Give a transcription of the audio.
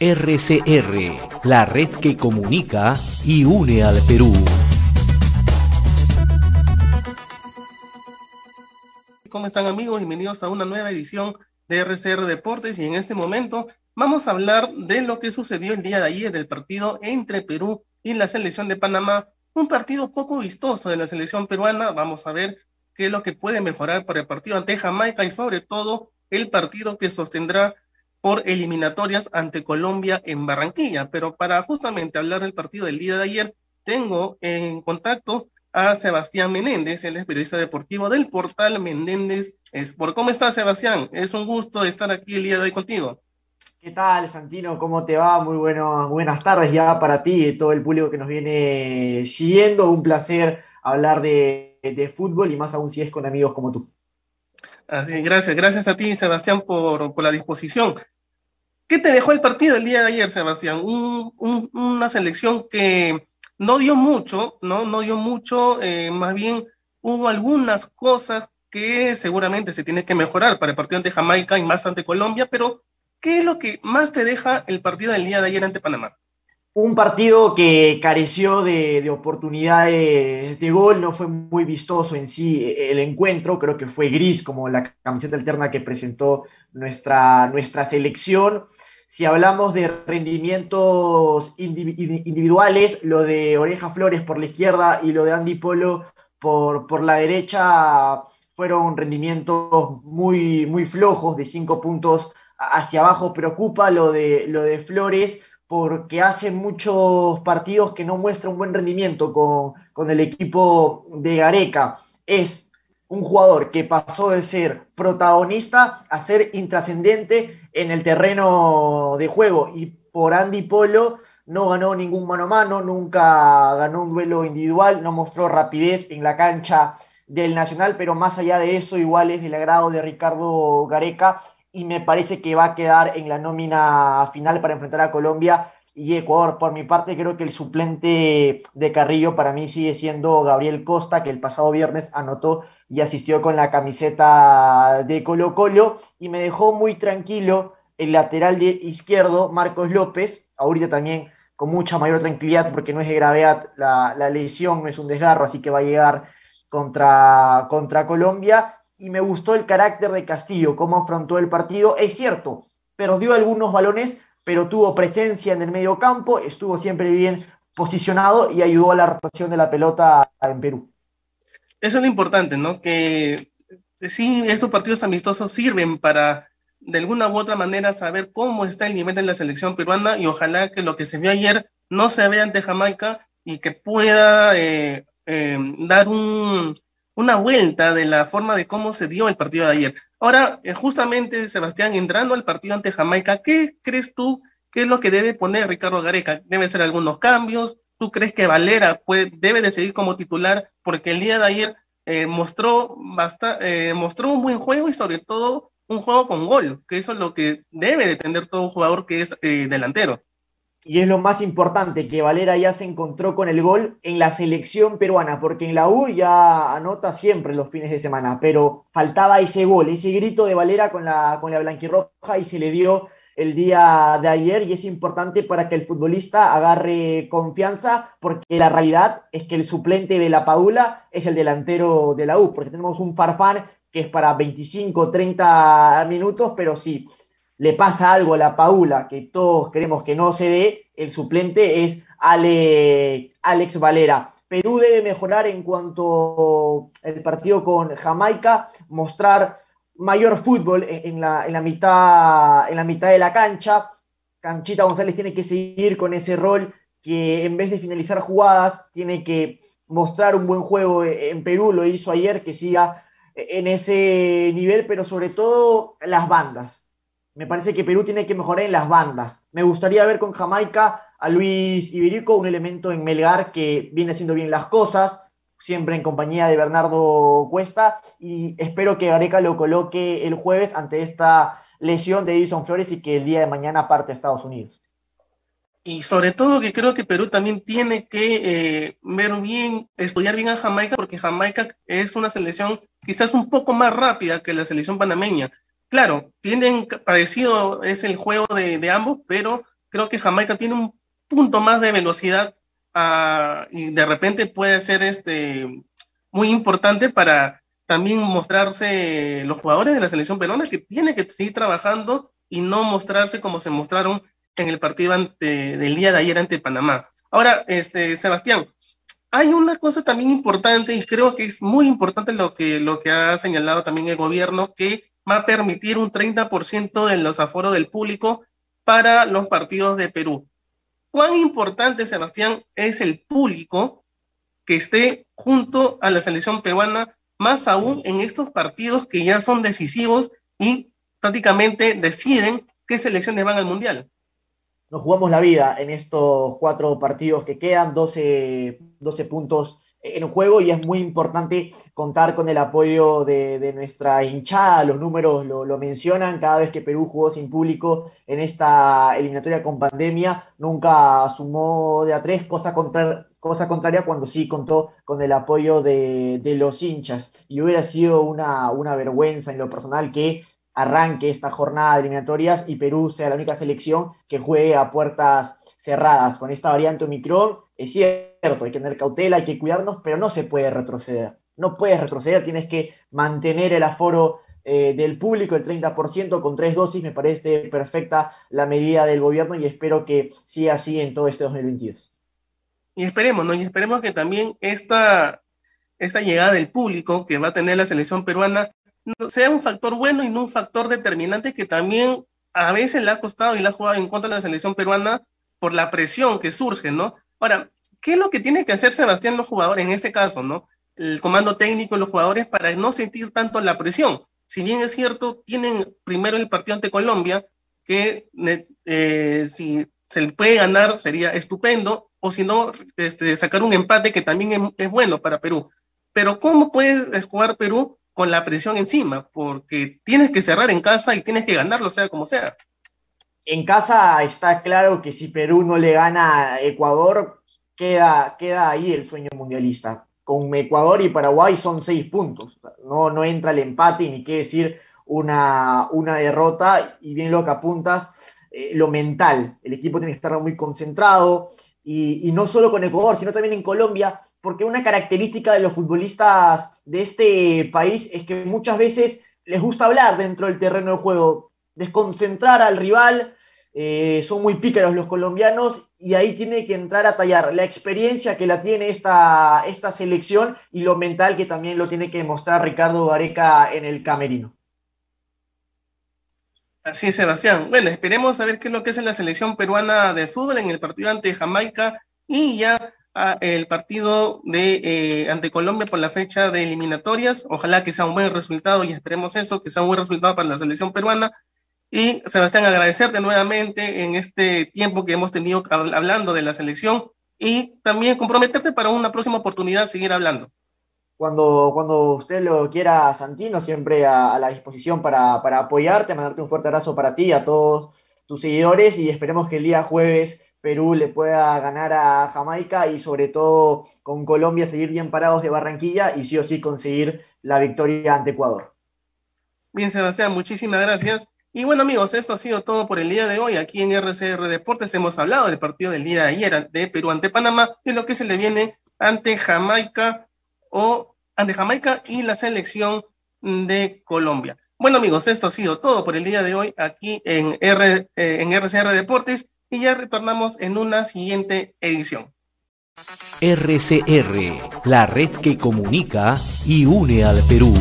RCR, la red que comunica y une al Perú. ¿Cómo están amigos? Bienvenidos a una nueva edición de RCR Deportes y en este momento vamos a hablar de lo que sucedió el día de ayer, el partido entre Perú y la selección de Panamá, un partido poco vistoso de la selección peruana, vamos a ver qué es lo que puede mejorar para el partido ante Jamaica y sobre todo el partido que sostendrá por eliminatorias ante Colombia en Barranquilla. Pero para justamente hablar del partido del día de ayer, tengo en contacto a Sebastián Menéndez, es periodista deportivo del portal Menéndez Sport. ¿Cómo estás, Sebastián? Es un gusto estar aquí el día de hoy contigo. ¿Qué tal, Santino? ¿Cómo te va? Muy bueno, buenas tardes ya para ti y todo el público que nos viene siguiendo. Un placer hablar de, de fútbol y más aún si es con amigos como tú. Así, gracias, gracias a ti, Sebastián, por, la disposición. ¿Qué te dejó el partido el día de ayer, Sebastián? una selección que no dio mucho, ¿no? No dio mucho, eh, más bien hubo algunas cosas que seguramente se tiene que mejorar para el partido ante Jamaica y más ante Colombia, pero ¿qué es lo que más te deja el partido del día de ayer ante Panamá? Un partido que careció de, de, oportunidades de gol, no fue muy vistoso en sí el encuentro, creo que fue gris como la camiseta alterna que presentó nuestra, nuestra selección. Si hablamos de rendimientos individuales, lo de Oreja Flores por la izquierda y lo de Andy Polo por, por la derecha fueron rendimientos muy, muy flojos, de cinco puntos hacia abajo. Preocupa lo de, lo de Flores porque hace muchos partidos que no muestra un buen rendimiento con, con el equipo de Gareca. Es un jugador que pasó de ser protagonista a ser intrascendente en el terreno de juego. Y por Andy Polo no ganó ningún mano a mano, nunca ganó un duelo individual, no mostró rapidez en la cancha del Nacional, pero más allá de eso, igual es del agrado de Ricardo Gareca y me parece que va a quedar en la nómina final para enfrentar a Colombia y Ecuador. Por mi parte, creo que el suplente de Carrillo para mí sigue siendo Gabriel Costa, que el pasado viernes anotó y asistió con la camiseta de Colo Colo y me dejó muy tranquilo el lateral de izquierdo, Marcos López, ahorita también con mucha mayor tranquilidad porque no es de gravedad la, lesión, no es un desgarro, así que va a llegar contra, contra Colombia. Y me gustó el carácter de Castillo, cómo afrontó el partido. Es cierto, perdió algunos balones, pero tuvo presencia en el medio campo, estuvo siempre bien posicionado y ayudó a la rotación de la pelota en Perú. Eso es lo importante, ¿no? Que sí, estos partidos amistosos sirven para de alguna u otra manera saber cómo está el nivel de la selección peruana y ojalá que lo que se vio ayer no se vea ante Jamaica y que pueda eh, eh, dar un, una vuelta de la forma de cómo se dio el partido de ayer. Ahora, eh, justamente, Sebastián, entrando al partido ante Jamaica, ¿qué crees tú qué es lo que debe poner Ricardo Gareca? ¿Debe ser algunos cambios? ¿Tú crees que Valera puede, debe de seguir como titular? Porque el día de ayer eh, mostró, basta, eh, mostró un buen juego y sobre todo un juego con gol, que eso es lo que debe de tener todo jugador que es delantero y es lo más importante, que Valera ya se encontró con el gol en la selección peruana, porque en la U ya anota siempre los fines de semana, pero faltaba ese gol, ese grito de Valera con la, con la blanquirroja y se le dio el día de ayer y es importante para que el futbolista agarre confianza, porque la realidad es que el suplente de la Paula es el delantero de la U, porque tenemos un Farfán que es para 25, 30 minutos, pero sí, le pasa algo a la Paula que todos queremos que no se dé, el suplente es Alex, Valera. Perú debe mejorar en cuanto al partido con Jamaica, mostrar mayor fútbol en, la, en, la mitad, en la mitad de la cancha. Canchita González tiene que seguir con ese rol que en vez de finalizar jugadas, tiene que mostrar un buen juego en Perú, lo hizo ayer, que siga en ese nivel, pero sobre todo las bandas me parece que Perú tiene que mejorar en las bandas. Me gustaría ver con Jamaica a Luis Iberico, un elemento en Melgar que viene haciendo bien las cosas, siempre en compañía de Bernardo Cuesta, y espero que Gareca lo coloque el jueves ante esta lesión de Edison Flores y que el día de mañana parte a Estados Unidos. Y sobre todo que creo que Perú también tiene que eh, ver bien, estudiar bien a Jamaica, porque Jamaica es una selección quizás un poco más rápida que la selección panameña claro, tienen parecido, es el juego de, ambos, pero creo que Jamaica tiene un punto más de velocidad ah, y de repente puede ser este, muy importante para también mostrarse los jugadores de la selección peruana que tienen que seguir trabajando y no mostrarse como se mostraron en el partido ante, del día de ayer ante Panamá. Ahora, este, Sebastián, hay una cosa también importante y creo que es muy importante lo que, lo que ha señalado también el gobierno, que va a permitir un 30% de los aforos del público para los partidos de Perú. ¿Cuán importante, Sebastián, es el público que esté junto a la selección peruana, más aún en estos partidos que ya son decisivos y prácticamente deciden qué selecciones van al Mundial? nos jugamos la vida en estos cuatro partidos que quedan, 12, 12 puntos en juego y es muy importante contar con el apoyo de, nuestra hinchada. Los números lo, mencionan cada vez que Perú jugó sin público en esta eliminatoria con pandemia. Nunca sumó de a tres, cosa, cosa contraria cuando sí contó con el apoyo de, de los hinchas. Y hubiera sido una, una vergüenza en lo personal que arranque esta jornada de eliminatorias y Perú sea la única selección que juegue a puertas cerradas. Con esta variante Omicron es cierto, hay que tener cautela, hay que cuidarnos, pero no se puede retroceder. No puedes retroceder, tienes que mantener el aforo eh, del público, el 30% con tres dosis, me parece perfecta la medida del gobierno y espero que siga así en todo este 2022. Y esperemos, ¿no? Y esperemos que también esta, esta llegada del público que va a tener la selección peruana sea un factor bueno y no un factor determinante que también a veces le ha costado y le ha jugado en contra de la selección peruana por la presión que surge, ¿no? Ahora, ¿qué es lo que tiene que hacer Sebastián los jugadores en este caso, ¿no? El comando técnico, los jugadores, para no sentir tanto la presión. Si bien es cierto, tienen primero el partido ante Colombia, que eh, si se puede ganar sería estupendo, o si no, este, sacar un empate que también es, es bueno para Perú. Pero ¿cómo puede jugar Perú con la presión encima, porque tienes que cerrar en casa y tienes que ganarlo, sea como sea. En casa está claro que si Perú no le gana a Ecuador, queda, queda ahí el sueño mundialista. Con Ecuador y Paraguay son seis puntos. No, no entra el empate ni qué decir una, una derrota. Y bien lo que apuntas, eh, lo mental. El equipo tiene que estar muy concentrado. Y, y, no solo con Ecuador, sino también en Colombia, porque una característica de los futbolistas de este país es que muchas veces les gusta hablar dentro del terreno de juego, desconcentrar al rival, eh, son muy pícaros los colombianos y ahí tiene que entrar a tallar la experiencia que la tiene esta, esta selección y lo mental que también lo tiene que demostrar Ricardo Gareca en el camerino. Así es, Sebastián. Bueno, esperemos a ver qué es lo que es la selección peruana de fútbol en el partido ante Jamaica y ya el partido de eh, ante Colombia por la fecha de eliminatorias. Ojalá que sea un buen resultado y esperemos eso, que sea un buen resultado para la selección peruana. Y Sebastián, agradecerte nuevamente en este tiempo que hemos tenido hablando de la selección y también comprometerte para una próxima oportunidad seguir hablando. Cuando, cuando usted lo quiera, Santino, siempre a, la disposición para, para apoyarte, mandarte un fuerte abrazo para ti, a todos tus seguidores y esperemos que el día jueves Perú le pueda ganar a Jamaica y sobre todo con Colombia seguir bien parados de Barranquilla y sí o sí conseguir la victoria ante Ecuador. Bien, Sebastián, muchísimas gracias. Y bueno amigos, esto ha sido todo por el día de hoy. Aquí en RCR Deportes hemos hablado del partido del día de ayer de Perú ante Panamá y lo que se le viene ante Jamaica o ante Jamaica y la selección de Colombia. Bueno amigos, esto ha sido todo por el día de hoy aquí en, R, eh, en RCR Deportes y ya retornamos en una siguiente edición. RCR, la red que comunica y une al Perú.